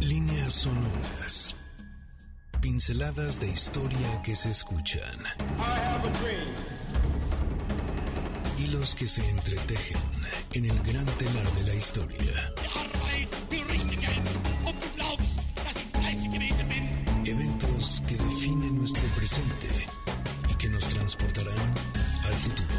Líneas sonoras. Pinceladas de historia que se escuchan. Hilos que se entretejen en el gran telar de la historia. Eventos que definen nuestro presente y que nos transportarán al futuro.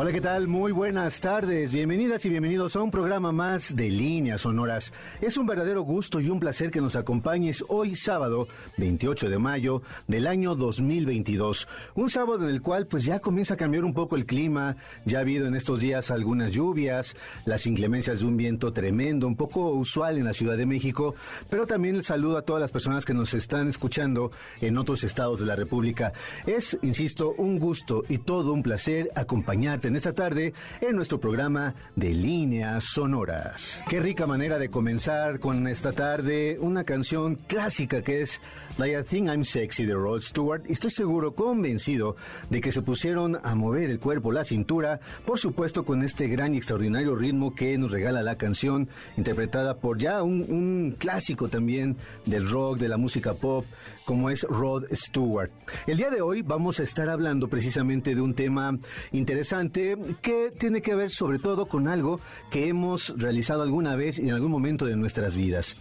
Hola, ¿qué tal? Muy buenas tardes. Bienvenidas y bienvenidos a un programa más de Líneas Sonoras. Es un verdadero gusto y un placer que nos acompañes hoy sábado 28 de mayo del año 2022. Un sábado en el cual pues ya comienza a cambiar un poco el clima. Ya ha habido en estos días algunas lluvias, las inclemencias de un viento tremendo, un poco usual en la Ciudad de México, pero también el saludo a todas las personas que nos están escuchando en otros estados de la República. Es, insisto, un gusto y todo un placer acompañarte en esta tarde en nuestro programa de líneas sonoras. Qué rica manera de comenzar con esta tarde una canción clásica que es Like I Think I'm Sexy de Rod Stewart. Estoy seguro, convencido, de que se pusieron a mover el cuerpo, la cintura, por supuesto con este gran y extraordinario ritmo que nos regala la canción, interpretada por ya un clásico también del rock, de la música pop, como es Rod Stewart. El día de hoy vamos a estar hablando precisamente de un tema interesante que tiene que ver sobre todo con algo que hemos realizado alguna vez y en algún momento de nuestras vidas.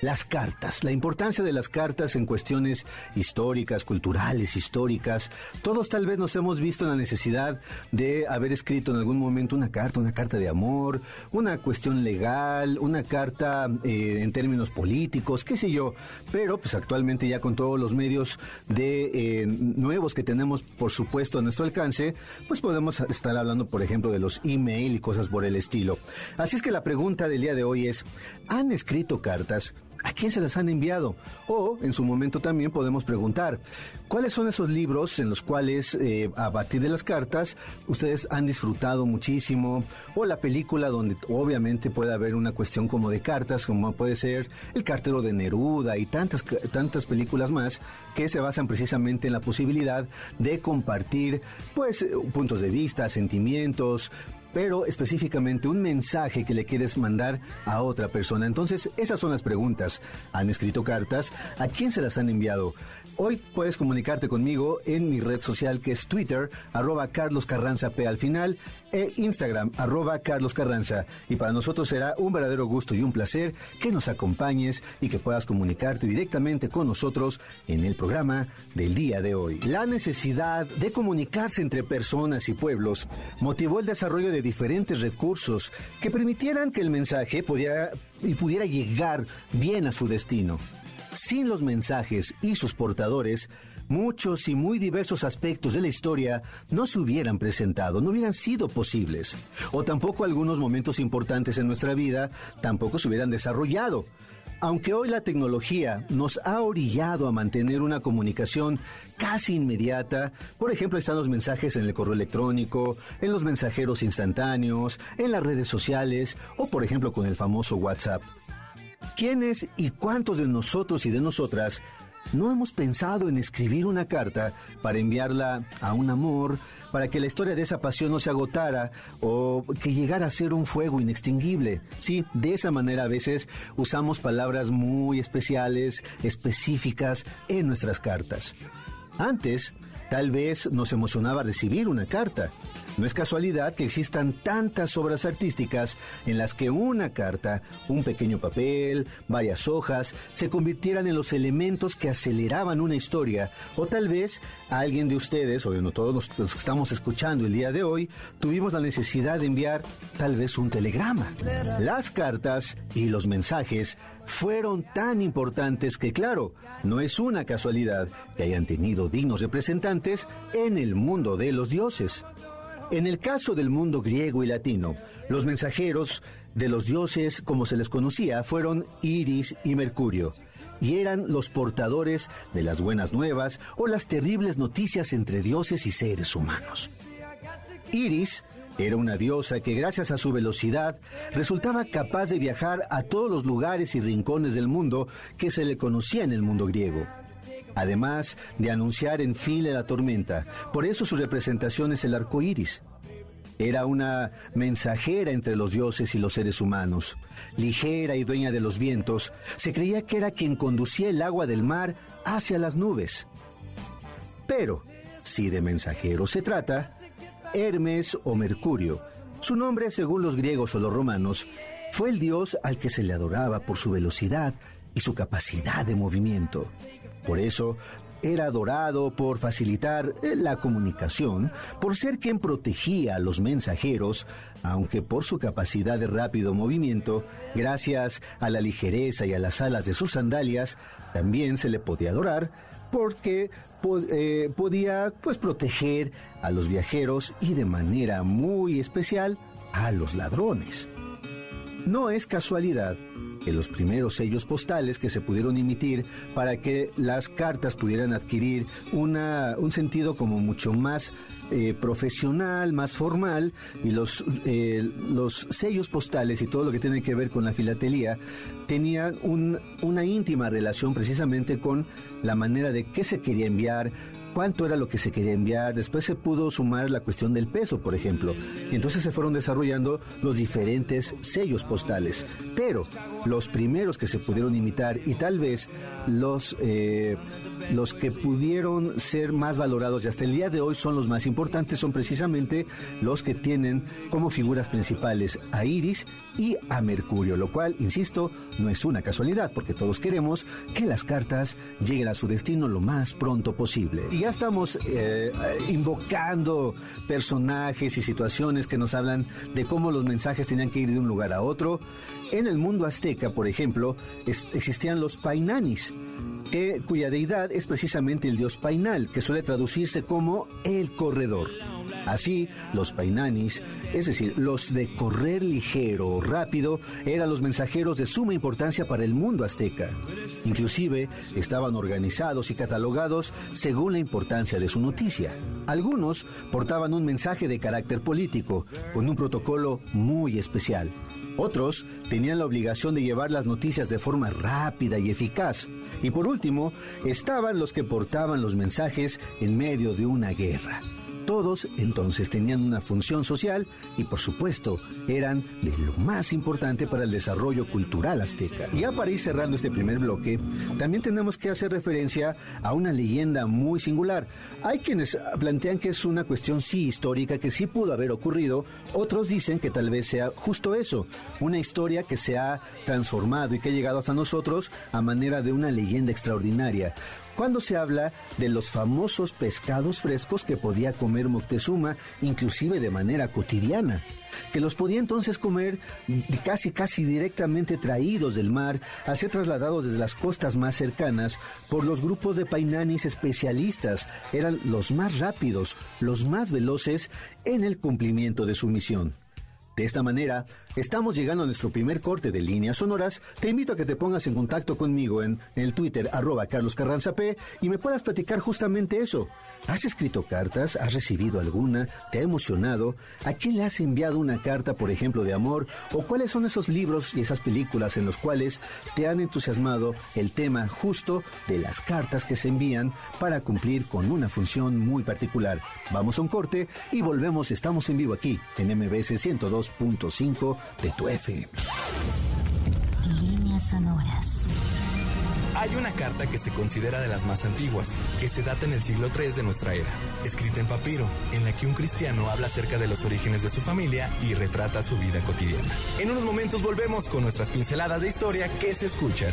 Las cartas, la importancia de las cartas en cuestiones históricas, culturales, históricas. Todos tal vez nos hemos visto en la necesidad de haber escrito en algún momento una carta, una carta de amor, una cuestión legal, una carta eh, en términos políticos, qué sé yo. Pero pues actualmente ya con todos los medios de eh, nuevos que tenemos, por supuesto, a nuestro alcance, pues podemos estar hablando, por ejemplo, de los email y cosas por el estilo. Así es que la pregunta del día de hoy es, ¿han escrito cartas? ¿A quién se las han enviado? O, en su momento también podemos preguntar, ¿cuáles son esos libros en los cuales, eh, a partir de las cartas, ustedes han disfrutado muchísimo? O la película donde obviamente puede haber una cuestión como de cartas, como puede ser El cartero de Neruda y tantas, tantas películas más que se basan precisamente en la posibilidad de compartir, pues, puntos de vista, sentimientos, pero específicamente un mensaje que le quieres mandar a otra persona. Entonces, esas son las preguntas. ¿Han escrito cartas? ¿A quién se las han enviado? Hoy puedes comunicarte conmigo en mi red social que es Twitter, arroba Carlos Carranza P al final, e Instagram, arroba Carlos Carranza. Y para nosotros será un verdadero gusto y un placer que nos acompañes y que puedas comunicarte directamente con nosotros en el programa del día de hoy. La necesidad de comunicarse entre personas y pueblos motivó el desarrollo de diferentes recursos que permitieran que el mensaje pudiera, y pudiera llegar bien a su destino. Sin los mensajes y sus portadores, muchos y muy diversos aspectos de la historia no se hubieran presentado, no hubieran sido posibles. O tampoco algunos momentos importantes en nuestra vida tampoco se hubieran desarrollado. Aunque hoy la tecnología nos ha orillado a mantener una comunicación casi inmediata, por ejemplo están los mensajes en el correo electrónico, en los mensajeros instantáneos, en las redes sociales o por ejemplo con el famoso WhatsApp. ¿Quiénes y cuántos de nosotros y de nosotras no hemos pensado en escribir una carta para enviarla a un amor, para que la historia de esa pasión no se agotara o que llegara a ser un fuego inextinguible. Sí, de esa manera a veces usamos palabras muy especiales, específicas en nuestras cartas. Antes, tal vez nos emocionaba recibir una carta. No es casualidad que existan tantas obras artísticas en las que una carta, un pequeño papel, varias hojas, se convirtieran en los elementos que aceleraban una historia. O tal vez alguien de ustedes, o de todos los que estamos escuchando el día de hoy, tuvimos la necesidad de enviar tal vez un telegrama. Las cartas y los mensajes fueron tan importantes que, claro, no es una casualidad que hayan tenido dignos representantes en el mundo de los dioses. En el caso del mundo griego y latino, los mensajeros de los dioses, como se les conocía, fueron Iris y Mercurio, y eran los portadores de las buenas nuevas o las terribles noticias entre dioses y seres humanos. Iris Era una diosa que gracias a su velocidad resultaba capaz de viajar a todos los lugares y rincones del mundo que se le conocía en el mundo griego. Además de anunciar en file la tormenta, por eso su representación es el arco iris. Era una mensajera entre los dioses y los seres humanos. Ligera y dueña de los vientos, se creía que era quien conducía el agua del mar hacia las nubes. Pero, si de mensajero se trata, Hermes o Mercurio, su nombre según los griegos o los romanos, fue el dios al que se le adoraba por su velocidad y su capacidad de movimiento. Por eso, era adorado por facilitar eh, la comunicación, por ser quien protegía a los mensajeros, aunque por su capacidad de rápido movimiento, gracias a la ligereza y a las alas de sus sandalias, también se le podía adorar porque eh, podía pues proteger a los viajeros y de manera muy especial a los ladrones. No es casualidad los primeros sellos postales que se pudieron emitir para que las cartas pudieran adquirir una, un sentido como mucho más eh, profesional, más formal, y los, eh, los sellos postales y todo lo que tiene que ver con la filatelía tenían una íntima relación precisamente con la manera de qué se quería enviar, cuánto era lo que se quería enviar. Después se pudo sumar la cuestión del peso, por ejemplo. Y entonces se fueron desarrollando los diferentes sellos postales. Pero los primeros que se pudieron imitar y tal vez los, eh, los que pudieron ser más valorados y hasta el día de hoy son los más importantes son precisamente los que tienen como figuras principales a Iris y a Mercurio, lo cual, insisto, no es una casualidad porque todos queremos que las cartas lleguen a su destino lo más pronto posible ya estamos eh, invocando personajes y situaciones que nos hablan de cómo los mensajes tenían que ir de un lugar a otro. En el mundo azteca, por ejemplo, existían los painanis, cuya deidad es precisamente el dios Painal, que suele traducirse como el corredor. Así, los painanis, es decir, los de correr ligero o rápido, eran los mensajeros de suma importancia para el mundo azteca. Inclusive, estaban organizados y catalogados según la importancia de su noticia. Algunos portaban un mensaje de carácter político, con un protocolo muy especial. Otros tenían la obligación de llevar las noticias de forma rápida y eficaz. Y por último, estaban los que portaban los mensajes en medio de una guerra. Todos entonces tenían una función social y por supuesto eran de lo más importante para el desarrollo cultural azteca. Ya para ir cerrando este primer bloque, también tenemos que hacer referencia a una leyenda muy singular. Hay quienes plantean que es una cuestión sí histórica, que sí pudo haber ocurrido, otros dicen que tal vez sea justo eso, una historia que se ha transformado y que ha llegado hasta nosotros a manera de una leyenda extraordinaria cuando se habla de los famosos pescados frescos que podía comer Moctezuma, inclusive de manera cotidiana que los podía entonces comer casi casi directamente traídos del mar al ser trasladados desde las costas más cercanas por los grupos de painanis especialistas. Eran los más rápidos, los más veloces en el cumplimiento de su misión. De esta manera, estamos llegando a nuestro primer corte de líneas sonoras. Te invito a que te pongas en contacto conmigo en, el Twitter arroba Carlos Carranza P y me puedas platicar justamente eso. ¿Has escrito cartas? ¿Has recibido alguna? ¿Te ha emocionado? ¿A quién le has enviado una carta, por ejemplo, de amor? ¿O cuáles son esos libros y esas películas en los cuales te han entusiasmado el tema justo de las cartas que se envían para cumplir con una función muy particular? Vamos a un corte y volvemos. Estamos en vivo aquí en MBS 102 2.5 de tu FM. Líneas sonoras. Hay una carta que se considera de las más antiguas, que se data en el siglo III de nuestra era, escrita en papiro, en la que un cristiano habla acerca de los orígenes de su familia y retrata su vida cotidiana. En unos momentos volvemos con nuestras pinceladas de historia que se escuchan.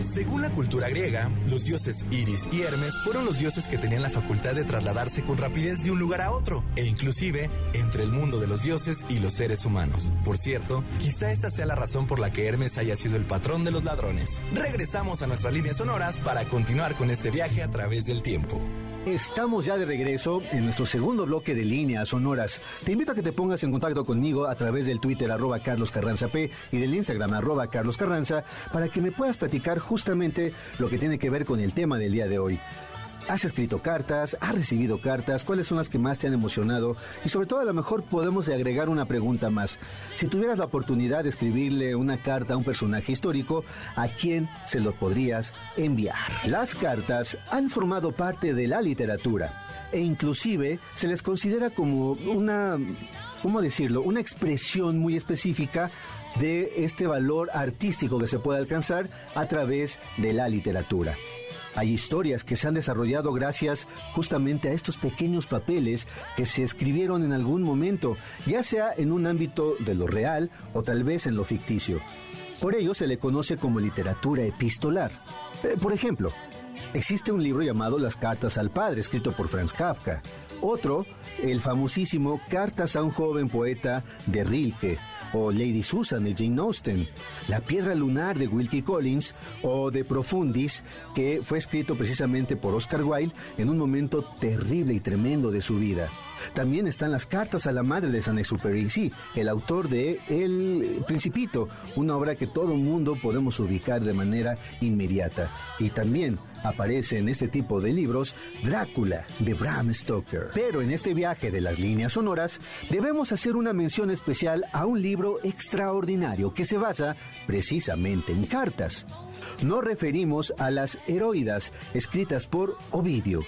Según la cultura griega, los dioses Iris y Hermes fueron los dioses que tenían la facultad de trasladarse con rapidez de un lugar a otro, e inclusive entre el mundo de los dioses y los seres humanos. Por cierto, quizá esta sea la razón por la que Hermes haya sido el patrón de los ladrones. Regresamos a nuestras líneas sonoras para continuar con este viaje a través del tiempo. Estamos ya de regreso en nuestro segundo bloque de líneas sonoras. Te invito a que te pongas en contacto conmigo a través del Twitter arroba Carlos Carranza P y del Instagram arroba Carlos Carranza para que me puedas platicar justamente lo que tiene que ver con el tema del día de hoy. ¿Has escrito cartas? ¿Has recibido cartas? ¿Cuáles son las que más te han emocionado? Y sobre todo a lo mejor podemos agregar una pregunta más. Si tuvieras la oportunidad de escribirle una carta a un personaje histórico, ¿a quién se lo podrías enviar? Las cartas han formado parte de la literatura e inclusive se les considera como una, ¿cómo decirlo? Una expresión muy específica de este valor artístico que se puede alcanzar a través de la literatura. Hay historias que se han desarrollado gracias justamente a estos pequeños papeles que se escribieron en algún momento, ya sea en un ámbito de lo real o tal vez en lo ficticio. Por ello se le conoce como literatura epistolar. Eh, por ejemplo, existe un libro llamado Las Cartas al Padre, escrito por Franz Kafka. Otro, el famosísimo Cartas a un joven poeta de Rilke, o Lady Susan de Jane Austen, La piedra lunar de Wilkie Collins o De Profundis, que fue escrito precisamente por Oscar Wilde en un momento terrible y tremendo de su vida. También están las cartas a la madre de Saint-Exupéry, sí, el autor de El Principito, una obra que todo mundo podemos ubicar de manera inmediata. Y también aparece en este tipo de libros Drácula de Bram Stoker. Pero en este viaje de las líneas sonoras debemos hacer una mención especial a un libro extraordinario que se basa precisamente en cartas. Nos referimos a las heroidas escritas por Ovidio,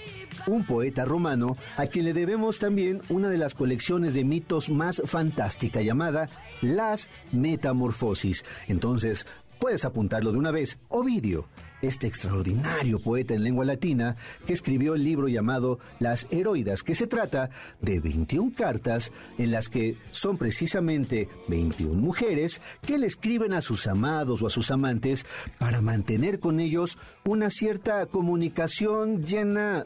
un poeta romano a quien le debemos también una de las colecciones de mitos más fantástica llamada Las Metamorfosis. Entonces, puedes apuntarlo de una vez, Ovidio este extraordinario poeta en lengua latina que escribió el libro llamado Las Heroidas, que se trata de 21 cartas en las que son precisamente 21 mujeres que le escriben a sus amados o a sus amantes para mantener con ellos una cierta comunicación llena,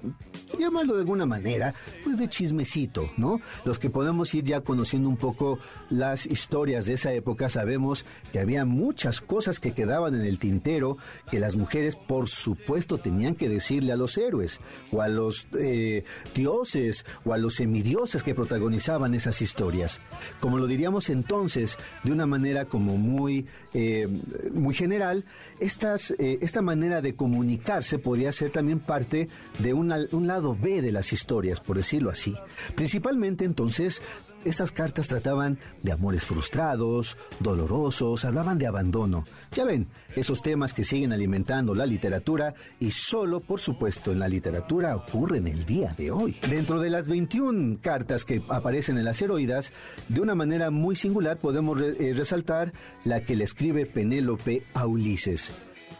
llamarlo de alguna manera, pues de chismecito, ¿no? Los que podemos ir ya conociendo un poco las historias de esa época sabemos que había muchas cosas que quedaban en el tintero que las mujeres por supuesto, tenían que decirle a los héroes, o a los eh, dioses, o a los semidioses que protagonizaban esas historias. Como lo diríamos entonces, de una manera como muy, eh, muy general, estas, eh, esta manera de comunicarse podía ser también parte de un lado B de las historias, por decirlo así. Principalmente entonces estas cartas trataban de amores frustrados, dolorosos, hablaban de abandono. Ya ven, esos temas que siguen alimentando la literatura y solo, por supuesto, en la literatura ocurren el día de hoy. Dentro de las 21 cartas que aparecen en las heroídas, de una manera muy singular podemos eh, resaltar la que le escribe Penélope a Ulises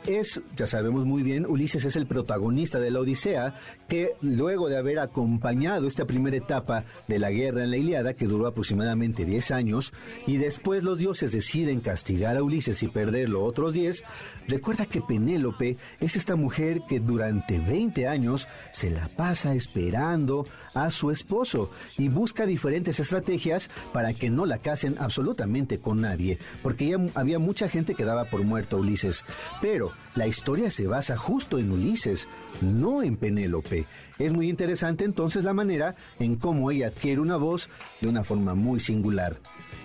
es, ya sabemos muy bien, Ulises es el protagonista de la Odisea, que luego de haber acompañado esta primera etapa de la guerra en la Iliada, que duró aproximadamente 10 años, y después los dioses deciden castigar a Ulises y perderlo otros 10, recuerda que Penélope es esta mujer que durante 20 años se la pasa esperando a su esposo y busca diferentes estrategias para que no la casen absolutamente con nadie, porque ya había mucha gente que daba por muerto a Ulises. Pero la historia se basa justo en Ulises, no en Penélope. Es muy interesante entonces la manera en cómo ella adquiere una voz de una forma muy singular.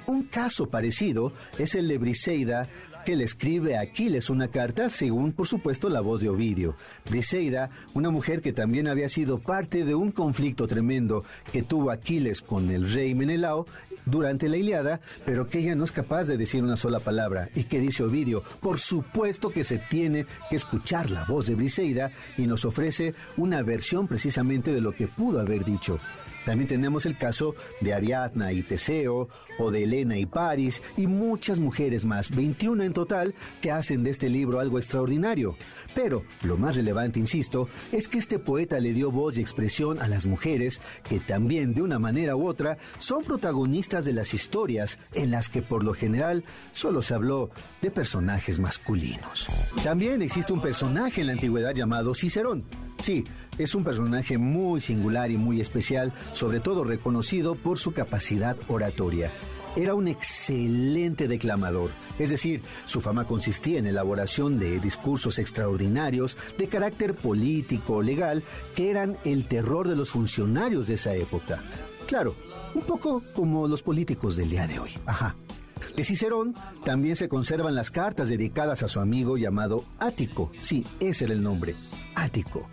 Un caso parecido es el de Briseida que le escribe a Aquiles una carta, según por supuesto la voz de Ovidio. Briseida, una mujer que también había sido parte de un conflicto tremendo que tuvo Aquiles con el rey Menelao durante la Iliada, pero que ella no es capaz de decir una sola palabra. ¿Y que dice Ovidio? Por supuesto que se tiene que escuchar la voz de Briseida y nos ofrece una versión precisamente de lo que pudo haber dicho. También tenemos el caso de Ariadna y Teseo, o de Elena y Paris, y muchas mujeres más, 21 en total, que hacen de este libro algo extraordinario. Pero lo más relevante, insisto, es que este poeta le dio voz y expresión a las mujeres que también de una manera u otra son protagonistas de las historias en las que por lo general solo se habló de personajes masculinos. También existe un personaje en la antigüedad llamado Cicerón. Sí, es un personaje muy singular y muy especial, sobre todo reconocido por su capacidad oratoria. Era un excelente declamador, es decir, su fama consistía en elaboración de discursos extraordinarios de carácter político, legal, que eran el terror de los funcionarios de esa época. Claro, un poco como los políticos del día de hoy. Ajá. De Cicerón también se conservan las cartas dedicadas a su amigo llamado Ático. Sí, ese era el nombre, Ático.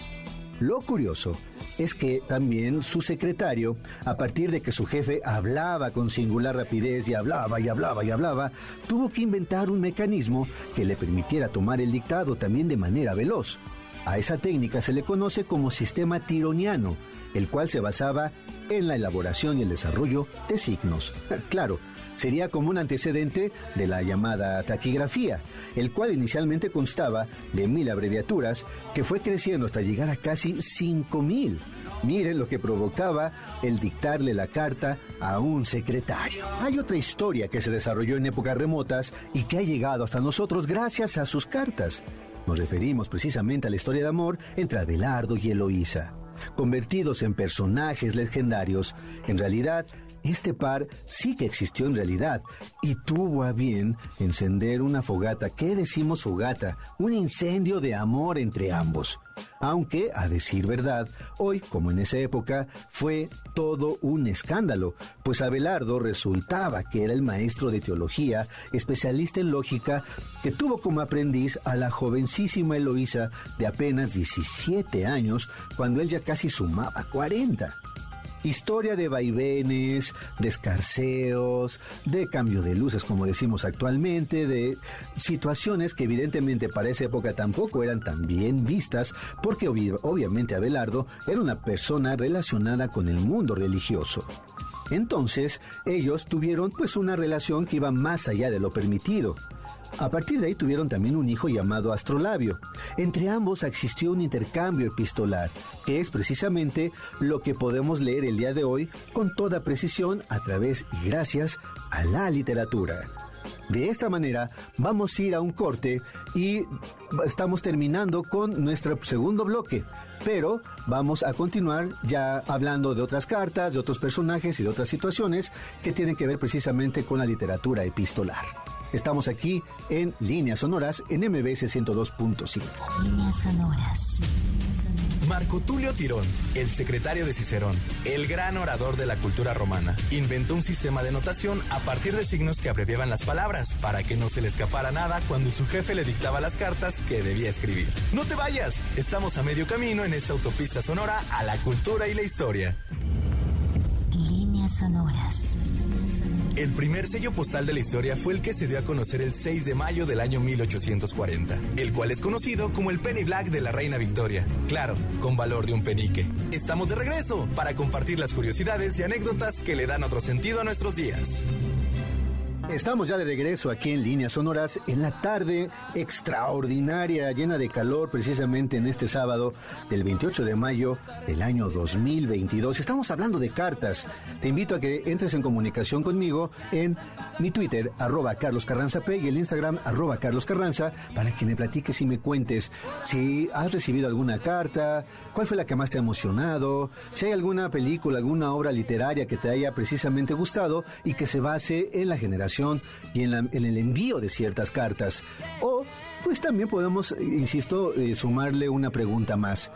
Lo curioso es que también su secretario, a partir de que su jefe hablaba con singular rapidez y hablaba y hablaba y hablaba, tuvo que inventar un mecanismo que le permitiera tomar el dictado también de manera veloz. A esa técnica se le conoce como sistema tironiano, el cual se basaba en la elaboración y el desarrollo de signos. Claro, sería como un antecedente de la llamada taquigrafía, el cual inicialmente constaba de mil abreviaturas que fue creciendo hasta llegar a casi cinco mil. Miren lo que provocaba el dictarle la carta a un secretario. Hay otra historia que se desarrolló en épocas remotas y que ha llegado hasta nosotros gracias a sus cartas. Nos referimos precisamente a la historia de amor entre Abelardo y Eloísa. Convertidos en personajes legendarios, en realidad este par sí que existió en realidad y tuvo a bien encender una fogata. ¿Qué decimos fogata? Un incendio de amor entre ambos. Aunque, a decir verdad, hoy, como en esa época, fue todo un escándalo, pues Abelardo resultaba que era el maestro de teología, especialista en lógica, que tuvo como aprendiz a la jovencísima Eloísa de apenas 17 años, cuando él ya casi sumaba 40. Historia de vaivenes, de escarceos, de cambio de luces, como decimos actualmente, de situaciones que evidentemente para esa época tampoco eran tan bien vistas, porque obviamente Abelardo era una persona relacionada con el mundo religioso. Entonces, ellos tuvieron pues una relación que iba más allá de lo permitido. A partir de ahí tuvieron también un hijo llamado Astrolabio. Entre ambos existió un intercambio epistolar, que es precisamente lo que podemos leer el día de hoy con toda precisión a través y gracias a la literatura. De esta manera vamos a ir a un corte y estamos terminando con nuestro segundo bloque, pero vamos a continuar ya hablando de otras cartas, de otros personajes y de otras situaciones que tienen que ver precisamente con la literatura epistolar. Estamos aquí en Líneas Sonoras en MBS 102.5. Líneas Sonoras. Marco Tulio Tirón, el secretario de Cicerón, el gran orador de la cultura romana, inventó un sistema de notación a partir de signos que abreviaban las palabras para que no se le escapara nada cuando su jefe le dictaba las cartas que debía escribir. No te vayas, estamos a medio camino en esta autopista sonora a la cultura y la historia. Líneas sonoras. El primer sello postal de la historia fue el que se dio a conocer el 6 de mayo del año 1840, el cual es conocido como el Penny Black de la Reina Victoria. Claro, con valor de un penique. Estamos de regreso para compartir las curiosidades y anécdotas que le dan otro sentido a nuestros días. Estamos ya de regreso aquí en Líneas Sonoras en la tarde extraordinaria, llena de calor, precisamente en este sábado del 28 de mayo del año 2022. Estamos hablando de cartas. Te invito a que entres en comunicación conmigo en mi Twitter, arroba Carlos Carranza P, y el Instagram, arroba Carlos Carranza, para que me platiques y me cuentes si has recibido alguna carta, cuál fue la que más te ha emocionado, si hay alguna película, alguna obra literaria que te haya precisamente gustado y que se base en la generación y en, el envío de ciertas cartas. O, pues también podemos, insisto, eh, sumarle una pregunta más.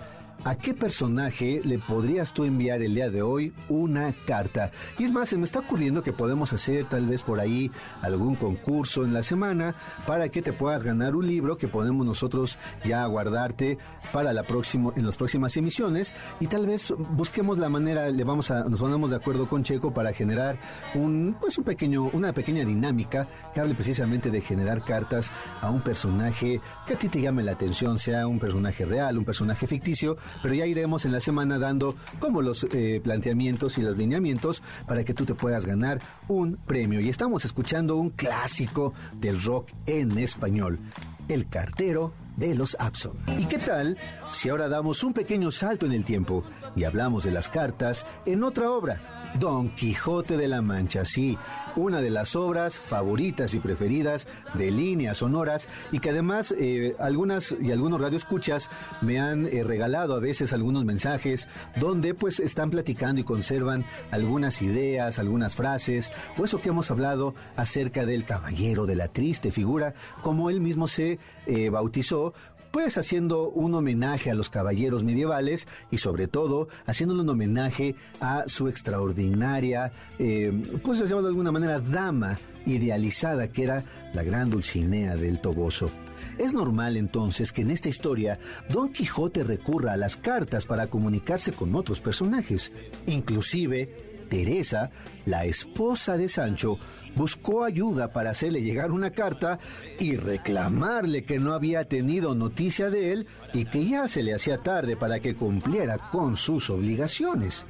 ¿A qué personaje le podrías tú enviar el día de hoy una carta? Y es más, se me está ocurriendo que podemos hacer tal vez por ahí algún concurso en la semana para que te puedas ganar un libro que podemos nosotros ya guardarte para la próxima, en las próximas emisiones y tal vez busquemos la manera, le vamos a, nos ponemos de acuerdo con Checo para generar un, pues un pequeño, una pequeña dinámica que hable precisamente de generar cartas a un personaje que a ti te llame la atención, sea un personaje real, un personaje ficticio pero ya iremos en la semana dando como los eh, planteamientos y los lineamientos para que tú te puedas ganar un premio. Y estamos escuchando un clásico del rock en español, El cartero de los Abson. ¿Y qué tal si ahora damos un pequeño salto en el tiempo y hablamos de las cartas en otra obra? Don Quijote de la Mancha, sí, una de las obras favoritas y preferidas de líneas sonoras y que además eh, algunas y algunos radioescuchas me han eh, regalado a veces algunos mensajes donde pues están platicando y conservan algunas ideas, algunas frases o eso que hemos hablado acerca del caballero de la triste figura, como él mismo se eh, bautizó pues haciendo un homenaje a los caballeros medievales y sobre todo haciéndole un homenaje a su extraordinaria, eh, pues se llama de alguna manera, dama idealizada que era la gran Dulcinea del Toboso. Es normal entonces que en esta historia Don Quijote recurra a las cartas para comunicarse con otros personajes. Inclusive, Teresa, la esposa de Sancho, buscó ayuda para hacerle llegar una carta y reclamarle que no había tenido noticia de él y que ya se le hacía tarde para que cumpliera con sus obligaciones.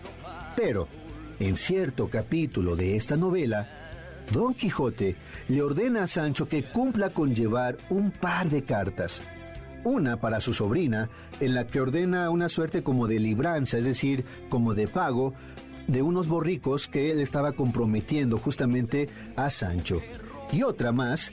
Pero, en cierto capítulo de esta novela, Don Quijote le ordena a Sancho que cumpla con llevar un par de cartas. Una para su sobrina, en la que ordena una suerte como de libranza, es decir, como de pago, de unos borricos que él estaba comprometiendo justamente a Sancho. Y otra más,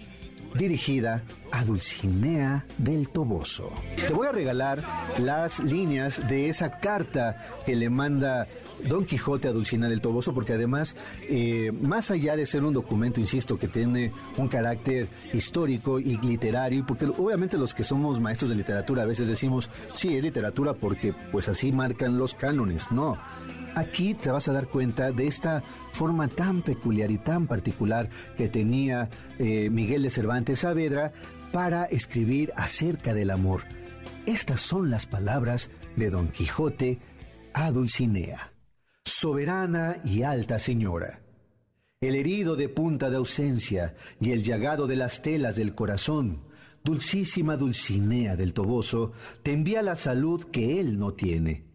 dirigida a Dulcinea del Toboso. Te voy a regalar las líneas de esa carta que le manda Don Quijote a Dulcinea del Toboso, porque además, eh, más allá de ser un documento, insisto, que tiene un carácter histórico y literario, porque obviamente los que somos maestros de literatura a veces decimos, sí, es literatura porque pues así marcan los cánones. No, aquí te vas a dar cuenta de esta forma tan peculiar y tan particular que tenía eh, Miguel de Cervantes Saavedra para escribir acerca del amor. Estas son las palabras de Don Quijote a Dulcinea. Soberana y alta señora, el herido de punta de ausencia y el llagado de las telas del corazón, dulcísima Dulcinea del Toboso, te envía la salud que él no tiene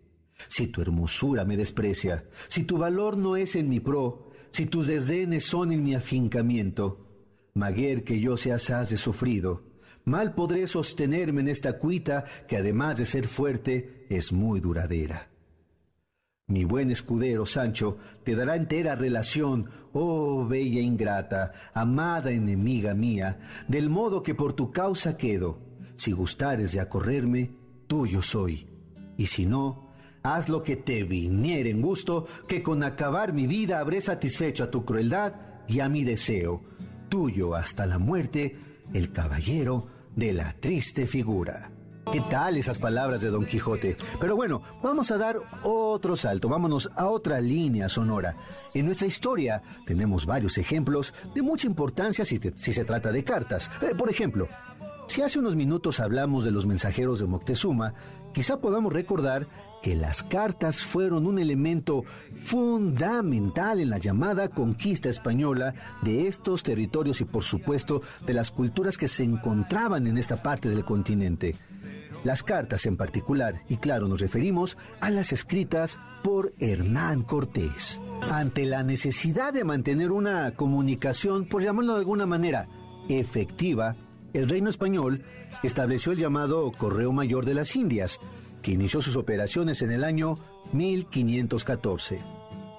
si tu hermosura me desprecia, si tu valor no es en mi pro, si tus desdenes son en mi afincamiento, maguer que yo seas has de sufrido, mal podré sostenerme en esta cuita que además de ser fuerte, es muy duradera. Mi buen escudero Sancho te dará entera relación, oh bella ingrata, amada enemiga mía, del modo que por tu causa quedo. Si gustares de acorrerme, tuyo soy, y si no, Haz lo que te viniere en gusto, que con acabar mi vida habré satisfecho a tu crueldad y a mi deseo. Tuyo hasta la muerte, el caballero de la triste figura. ¿Qué tal esas palabras de Don Quijote? Pero bueno, vamos a dar otro salto, vámonos a otra línea sonora. En nuestra historia tenemos varios ejemplos de mucha importancia si, se trata de cartas. Eh, por ejemplo, si hace unos minutos hablamos de los mensajeros de Moctezuma, quizá podamos recordar que las cartas fueron un elemento fundamental en la llamada conquista española de estos territorios y por supuesto de las culturas que se encontraban en esta parte del continente. Las cartas en particular, y claro, nos referimos a las escritas por Hernán Cortés. Ante la necesidad de mantener una comunicación, por llamarlo de alguna manera, efectiva, el reino español estableció el llamado Correo Mayor de las Indias, que inició sus operaciones en el año 1514.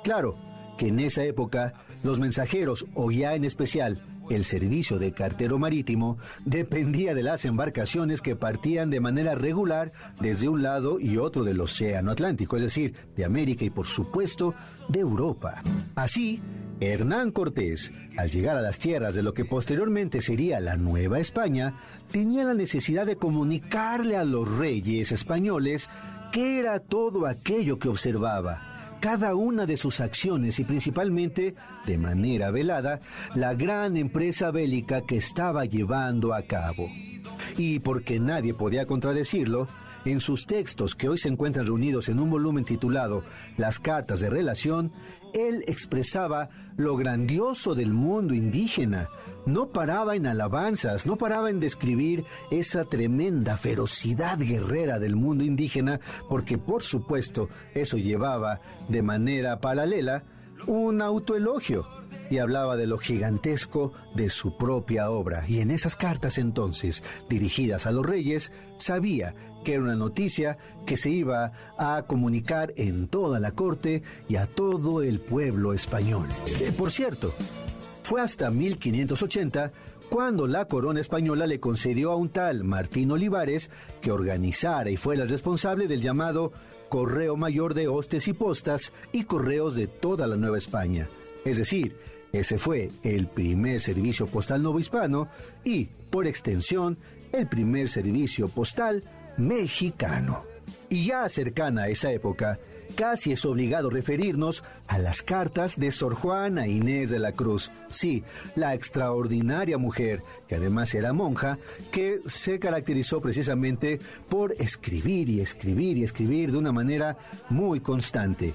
Claro que en esa época los mensajeros, o ya en especial el servicio de cartero marítimo, dependía de las embarcaciones que partían de manera regular desde un lado y otro del Océano Atlántico, es decir, de América y por supuesto de Europa. Así, Hernán Cortés, al llegar a las tierras de lo que posteriormente sería la Nueva España, tenía la necesidad de comunicarle a los reyes españoles qué era todo aquello que observaba, cada una de sus acciones y principalmente, de manera velada, la gran empresa bélica que estaba llevando a cabo. Y porque nadie podía contradecirlo, en sus textos que hoy se encuentran reunidos en un volumen titulado Las Cartas de Relación, él expresaba lo grandioso del mundo indígena. No paraba en alabanzas, no paraba en describir esa tremenda ferocidad guerrera del mundo indígena, porque por supuesto eso llevaba de manera paralela un autoelogio y hablaba de lo gigantesco de su propia obra. Y en esas cartas entonces, dirigidas a los reyes, sabía que era una noticia que se iba a comunicar en toda la corte y a todo el pueblo español. Eh, por cierto, fue hasta 1580 cuando la corona española le concedió a un tal Martín Olivares que organizara y fuera el responsable del llamado Correo Mayor de Hostes y Postas y Correos de toda la Nueva España. Es decir, ese fue el primer servicio postal novohispano y, por extensión, el primer servicio postal mexicano. Y ya cercana a esa época, casi es obligado referirnos a las cartas de Sor Juana Inés de la Cruz. Sí, la extraordinaria mujer, que además era monja, que se caracterizó precisamente por escribir y escribir y escribir de una manera muy constante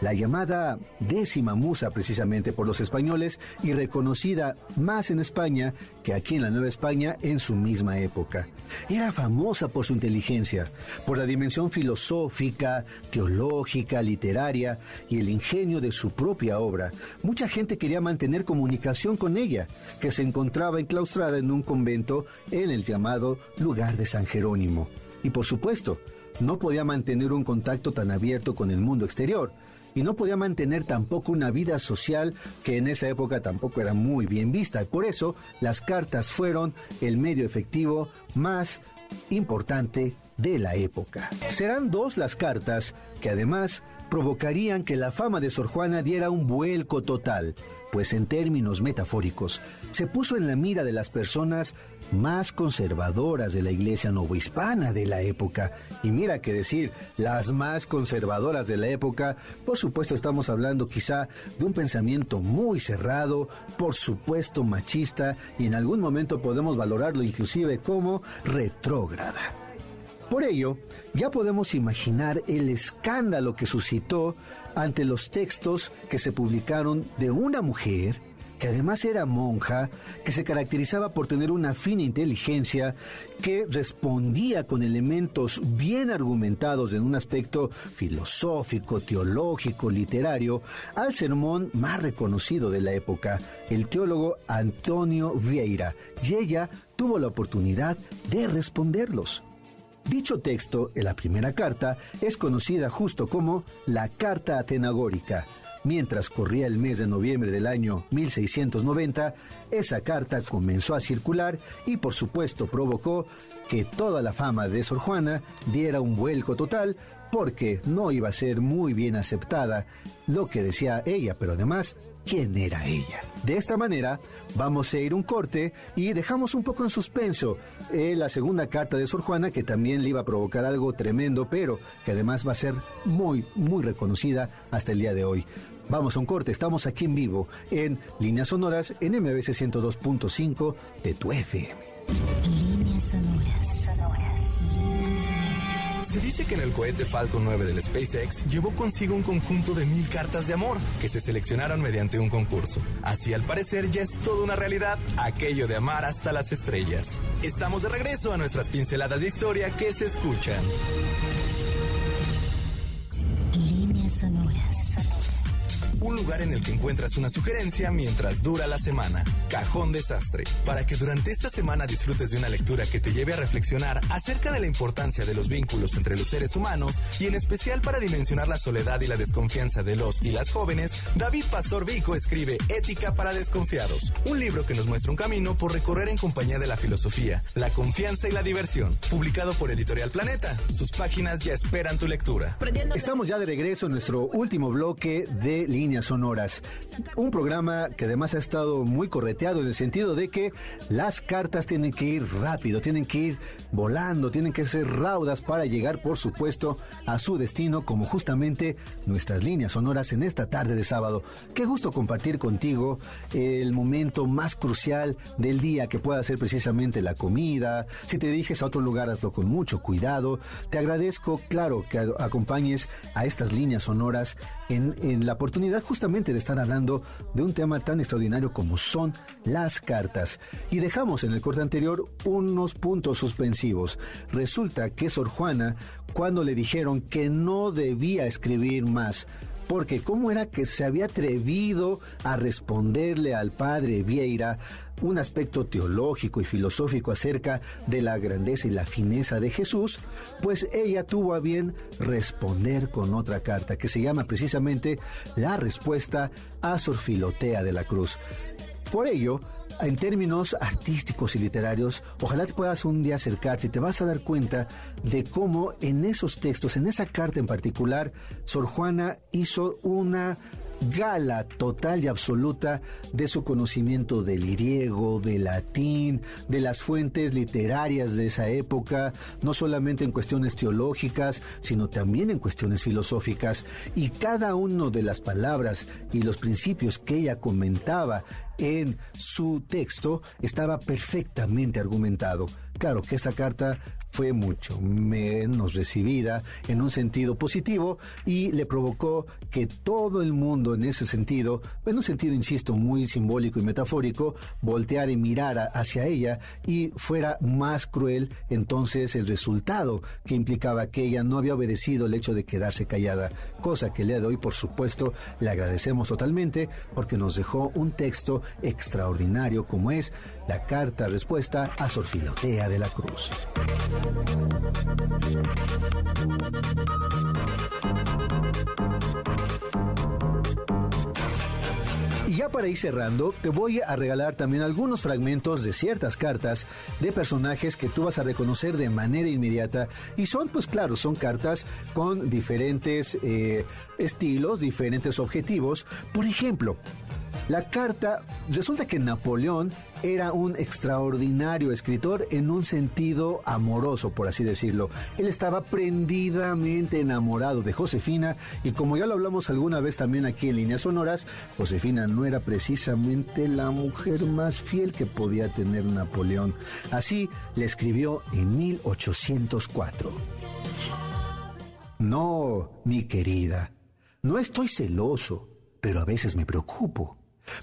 la llamada décima musa precisamente por los españoles y reconocida más en España que aquí en la Nueva España en su misma época. Era famosa por su inteligencia, por la dimensión filosófica, teológica, literaria y el ingenio de su propia obra. Mucha gente quería mantener comunicación con ella, que se encontraba enclaustrada en un convento en el llamado lugar de San Jerónimo. Y por supuesto, no podía mantener un contacto tan abierto con el mundo exterior, y no podía mantener tampoco una vida social que en esa época tampoco era muy bien vista. Por eso las cartas fueron el medio efectivo más importante de la época. Serán dos las cartas que además provocarían que la fama de Sor Juana diera un vuelco total, pues en términos metafóricos se puso en la mira de las personas más conservadoras de la iglesia novohispana de la época. Y mira que decir, las más conservadoras de la época, por supuesto estamos hablando quizá de un pensamiento muy cerrado, por supuesto machista, y en algún momento podemos valorarlo inclusive como retrógrada. Por ello, ya podemos imaginar el escándalo que suscitó ante los textos que se publicaron de una mujer que además era monja, que se caracterizaba por tener una fina inteligencia, que respondía con elementos bien argumentados en un aspecto filosófico, teológico, literario, al sermón más reconocido de la época, el teólogo Antonio Vieira, y ella tuvo la oportunidad de responderlos. Dicho texto, en la primera carta, es conocida justo como la Carta Atenagórica, Mientras corría el mes de noviembre del año 1690, esa carta comenzó a circular y por supuesto provocó que toda la fama de Sor Juana diera un vuelco total porque no iba a ser muy bien aceptada lo que decía ella, pero además quién era ella. De esta manera, vamos a ir un corte y dejamos un poco en suspenso eh, la segunda carta de Sor Juana, que también le iba a provocar algo tremendo, pero que además va a ser muy, muy reconocida hasta el día de hoy. Vamos a un corte, estamos aquí en vivo en Líneas Sonoras en MBC 102.5 de tu FM. Líneas Sonoras. Se dice que en el cohete Falcon 9 del SpaceX llevó consigo un conjunto de mil cartas de amor que se seleccionaron mediante un concurso. Así al parecer ya es toda una realidad aquello de amar hasta las estrellas. Estamos de regreso a nuestras pinceladas de historia que se escuchan. Un lugar en el que encuentras una sugerencia mientras dura la semana. Cajón Desastre, para que durante esta semana disfrutes de una lectura que te lleve a reflexionar acerca de la importancia de los vínculos entre los seres humanos y en especial para dimensionar la soledad y la desconfianza de los y las jóvenes, David Pastor Vico escribe Ética para Desconfiados, un libro que nos muestra un camino por recorrer en compañía de la filosofía, la confianza y la diversión, publicado por Editorial Planeta. Sus páginas ya esperan tu lectura. Estamos ya de regreso en nuestro último bloque de sonoras. Un programa que además ha estado muy correteado en el sentido de que las cartas tienen que ir rápido, tienen que ir volando, tienen que ser raudas para llegar, por supuesto, a su destino, como justamente nuestras líneas sonoras en esta tarde de sábado. Qué gusto compartir contigo el momento más crucial del día, que pueda ser precisamente la comida. Si te diriges a otro lugar, hazlo con mucho cuidado. Te agradezco, claro, que acompañes a estas líneas sonoras en, la oportunidad justamente de estar hablando de un tema tan extraordinario como son las cartas. Y dejamos en el corte anterior unos puntos suspensivos. Resulta que Sor Juana, cuando le dijeron que no debía escribir más, porque cómo era que se había atrevido a responderle al padre Vieira un aspecto teológico y filosófico acerca de la grandeza y la fineza de Jesús, pues ella tuvo a bien responder con otra carta que se llama precisamente La respuesta a Sor Filotea de la Cruz. Por ello, en términos artísticos y literarios, ojalá te puedas un día acercarte y te vas a dar cuenta de cómo en esos textos, en esa carta en particular, Sor Juana hizo una gala total y absoluta de su conocimiento del griego, del latín, de las fuentes literarias de esa época, no solamente en cuestiones teológicas, sino también en cuestiones filosóficas, y cada una de las palabras y los principios que ella comentaba en su texto estaba perfectamente argumentado. Claro que esa carta fue mucho menos recibida en un sentido positivo y le provocó que todo el mundo en ese sentido, en un sentido, insisto, muy simbólico y metafórico, volteara y mirara hacia ella y fuera más cruel entonces el resultado que implicaba que ella no había obedecido el hecho de quedarse callada, cosa que el día de hoy, por supuesto, le agradecemos totalmente porque nos dejó un texto extraordinario como es la carta respuesta a Sorfilotea de la Cruz. Y ya para ir cerrando, te voy a regalar también algunos fragmentos de ciertas cartas de personajes que tú vas a reconocer de manera inmediata. Y son, pues claro, son cartas con diferentes eh, estilos, diferentes objetivos. Por ejemplo, la carta, resulta que Napoleón era un extraordinario escritor en un sentido amoroso, por así decirlo. Él estaba prendidamente enamorado de Josefina y como ya lo hablamos alguna vez también aquí en líneas sonoras, Josefina no era precisamente la mujer más fiel que podía tener Napoleón. Así le escribió en 1804. No, mi querida, no estoy celoso, pero a veces me preocupo.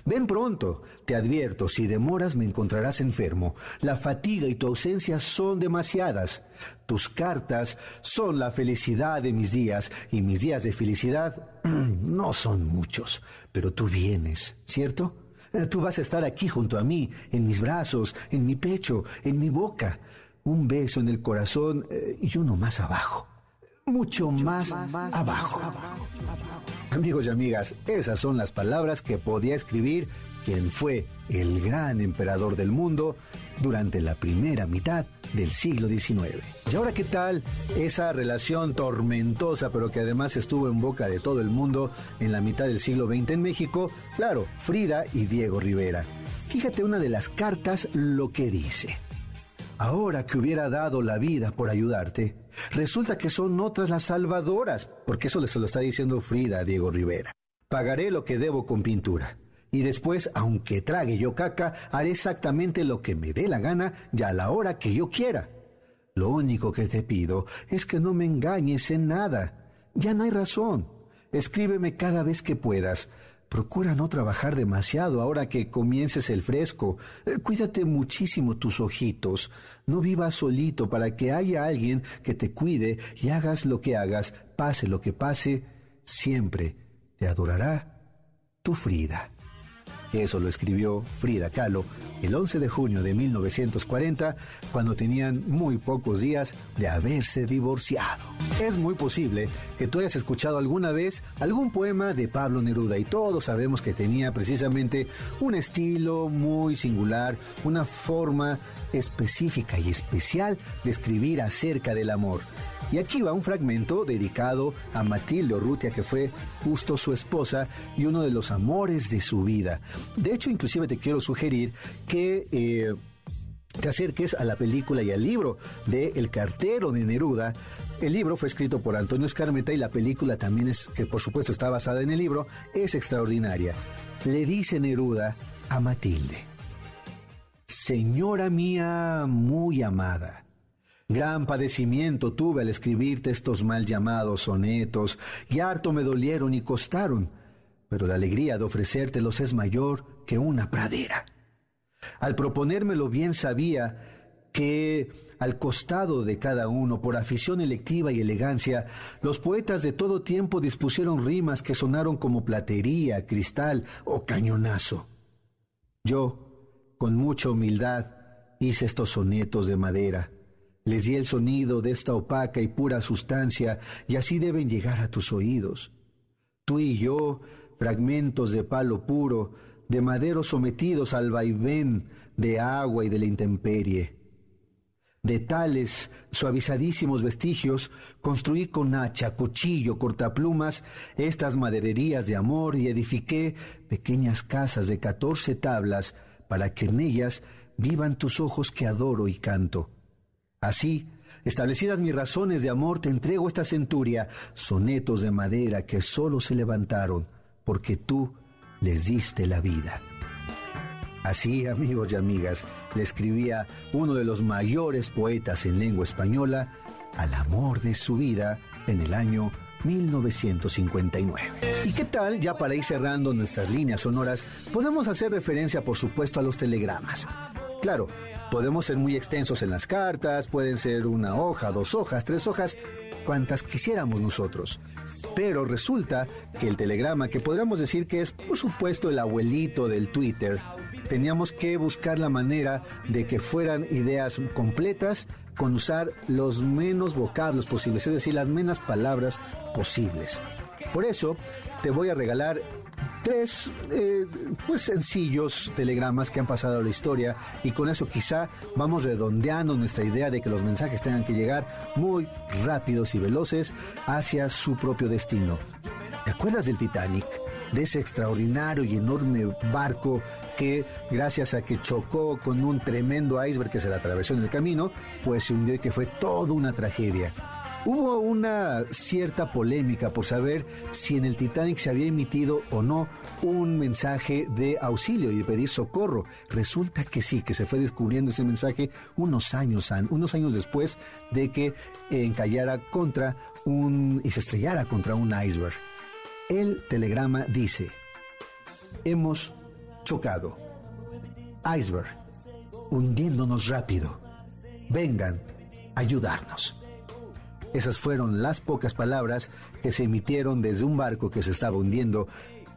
Ven pronto, te advierto, si demoras me encontrarás enfermo. La fatiga y tu ausencia son demasiadas. Tus cartas son la felicidad de mis días y mis días de felicidad no son muchos, pero tú vienes, ¿cierto? Eh, tú vas a estar aquí junto a mí, en mis brazos, en mi pecho, en mi boca. Un beso en el corazón eh, y uno más abajo. Mucho, más, abajo. Amigos y amigas, esas son las palabras que podía escribir quien fue el gran emperador del mundo durante la primera mitad del siglo XIX. ¿Y ahora qué tal esa relación tormentosa, pero que además estuvo en boca de todo el mundo en la mitad del siglo XX en México? Claro, Frida y Diego Rivera. Fíjate una de las cartas lo que dice. Ahora que hubiera dado la vida por ayudarte, resulta que son otras las salvadoras, porque eso se lo está diciendo Frida a Diego Rivera. Pagaré lo que debo con pintura. Y después, aunque trague yo caca, haré exactamente lo que me dé la gana y a la hora que yo quiera. Lo único que te pido es que no me engañes en nada. Ya no hay razón. Escríbeme cada vez que puedas. Procura no trabajar demasiado ahora que comiences el fresco. Eh, cuídate muchísimo tus ojitos. No vivas solito para que haya alguien que te cuide y hagas lo que hagas, pase lo que pase, siempre te adorará tu Frida. Eso lo escribió Frida Kahlo el 11 de junio de 1940, cuando tenían muy pocos días de haberse divorciado. Es muy posible que tú hayas escuchado alguna vez algún poema de Pablo Neruda y todos sabemos que tenía precisamente un estilo muy singular, una forma específica y especial de escribir acerca del amor. Y aquí va un fragmento dedicado a Matilde Urrutia, que fue justo su esposa y uno de los amores de su vida. De hecho, inclusive te quiero sugerir que... Eh, te acerques a la película y al libro de El cartero de Neruda. El libro fue escrito por Antonio Escarmeta y la película también es, que por supuesto está basada en el libro, es extraordinaria. Le dice Neruda a Matilde, Señora mía muy amada, Gran padecimiento tuve al escribirte estos mal llamados sonetos, y harto me dolieron y costaron, pero la alegría de ofrecértelos es mayor que una pradera. Al proponérmelo bien sabía que al costado de cada uno, por afición electiva y elegancia, los poetas de todo tiempo dispusieron rimas que sonaron como platería, cristal o cañonazo. Yo, con mucha humildad, hice estos sonetos de madera, les di el sonido de esta opaca y pura sustancia, y así deben llegar a tus oídos. Tú y yo, fragmentos de palo puro, de madero sometidos al vaivén de agua y de la intemperie. De tales suavizadísimos vestigios, construí con hacha, cuchillo, cortaplumas estas madererías de amor y edifiqué pequeñas casas de catorce tablas para que en ellas vivan tus ojos que adoro y canto. Así, establecidas mis razones de amor, te entrego esta centuria, sonetos de madera que solo se levantaron porque tú les diste la vida. Así, amigos y amigas, le escribía uno de los mayores poetas en lengua española al amor de su vida en el año 1959. ¿Y qué tal, ya para ir cerrando nuestras líneas sonoras, podemos hacer referencia, por supuesto, a los telegramas? Claro, podemos ser muy extensos en las cartas, pueden ser una hoja, dos hojas, tres hojas, cuantas quisiéramos nosotros. Pero resulta que el telegrama, que podríamos decir que es, por supuesto, el abuelito del Twitter, teníamos que buscar la manera de que fueran ideas completas con usar los menos vocablos posibles, es decir, las menos palabras posibles. Por eso te voy a regalar tres eh, pues sencillos telegramas que han pasado a la historia y con eso quizá vamos redondeando nuestra idea de que los mensajes tengan que llegar muy rápidos y veloces hacia su propio destino. ¿Te acuerdas del Titanic? de ese extraordinario y enorme barco que, gracias a que chocó con un tremendo iceberg que se le atravesó en el camino, pues se hundió y que fue toda una tragedia. Hubo una cierta polémica por saber si en el Titanic se había emitido o no un mensaje de auxilio y de pedir socorro. Resulta que sí, que se fue descubriendo ese mensaje unos años, unos años después de que encallara contra un y se estrellara contra un iceberg. El telegrama dice, hemos chocado. Iceberg, hundiéndonos rápido. Vengan a ayudarnos. Esas fueron las pocas palabras que se emitieron desde un barco que se estaba hundiendo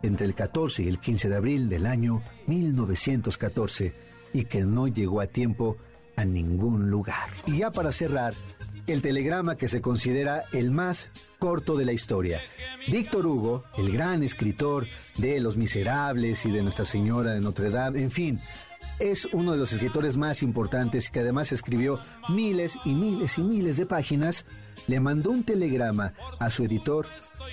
entre el 14 y el 15 de abril del año 1914 y que no llegó a tiempo a ningún lugar. Y ya para cerrar, el telegrama que se considera el más corto de la historia. Víctor Hugo, el gran escritor de Los Miserables y de Nuestra Señora de Notre Dame, en fin, es uno de los escritores más importantes que además escribió miles y miles y miles de páginas, le mandó un telegrama a su editor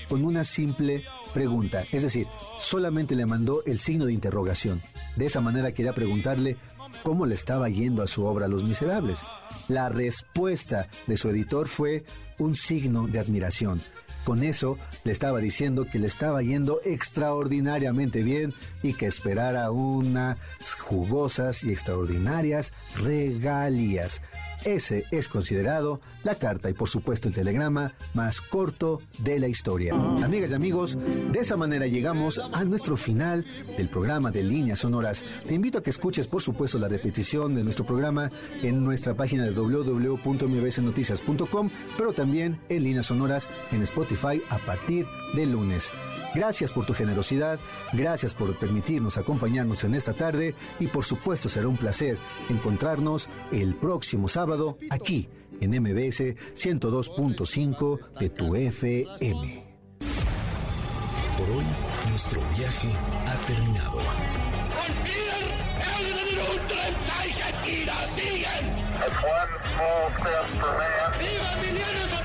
con una simple pregunta, es decir, solamente le mandó el signo de interrogación. De esa manera quería preguntarle cómo le estaba yendo a su obra Los Miserables. La respuesta de su editor fue un signo de admiración. Con eso le estaba diciendo que le estaba yendo extraordinariamente bien y que esperara unas jugosas y extraordinarias regalías. Ese es considerado la carta y por supuesto el telegrama más corto de la historia. Amigas y amigos, de esa manera llegamos a nuestro final del programa de líneas sonoras. Te invito a que escuches por supuesto la repetición de nuestro programa en nuestra página de www.mbsnoticias.com, pero también en líneas sonoras en Spotify a partir del lunes. Gracias por tu generosidad, gracias por permitirnos acompañarnos en esta tarde y por supuesto será un placer encontrarnos el próximo sábado aquí en MBS 102.5 de tu FM. Por hoy nuestro viaje ha terminado. Esta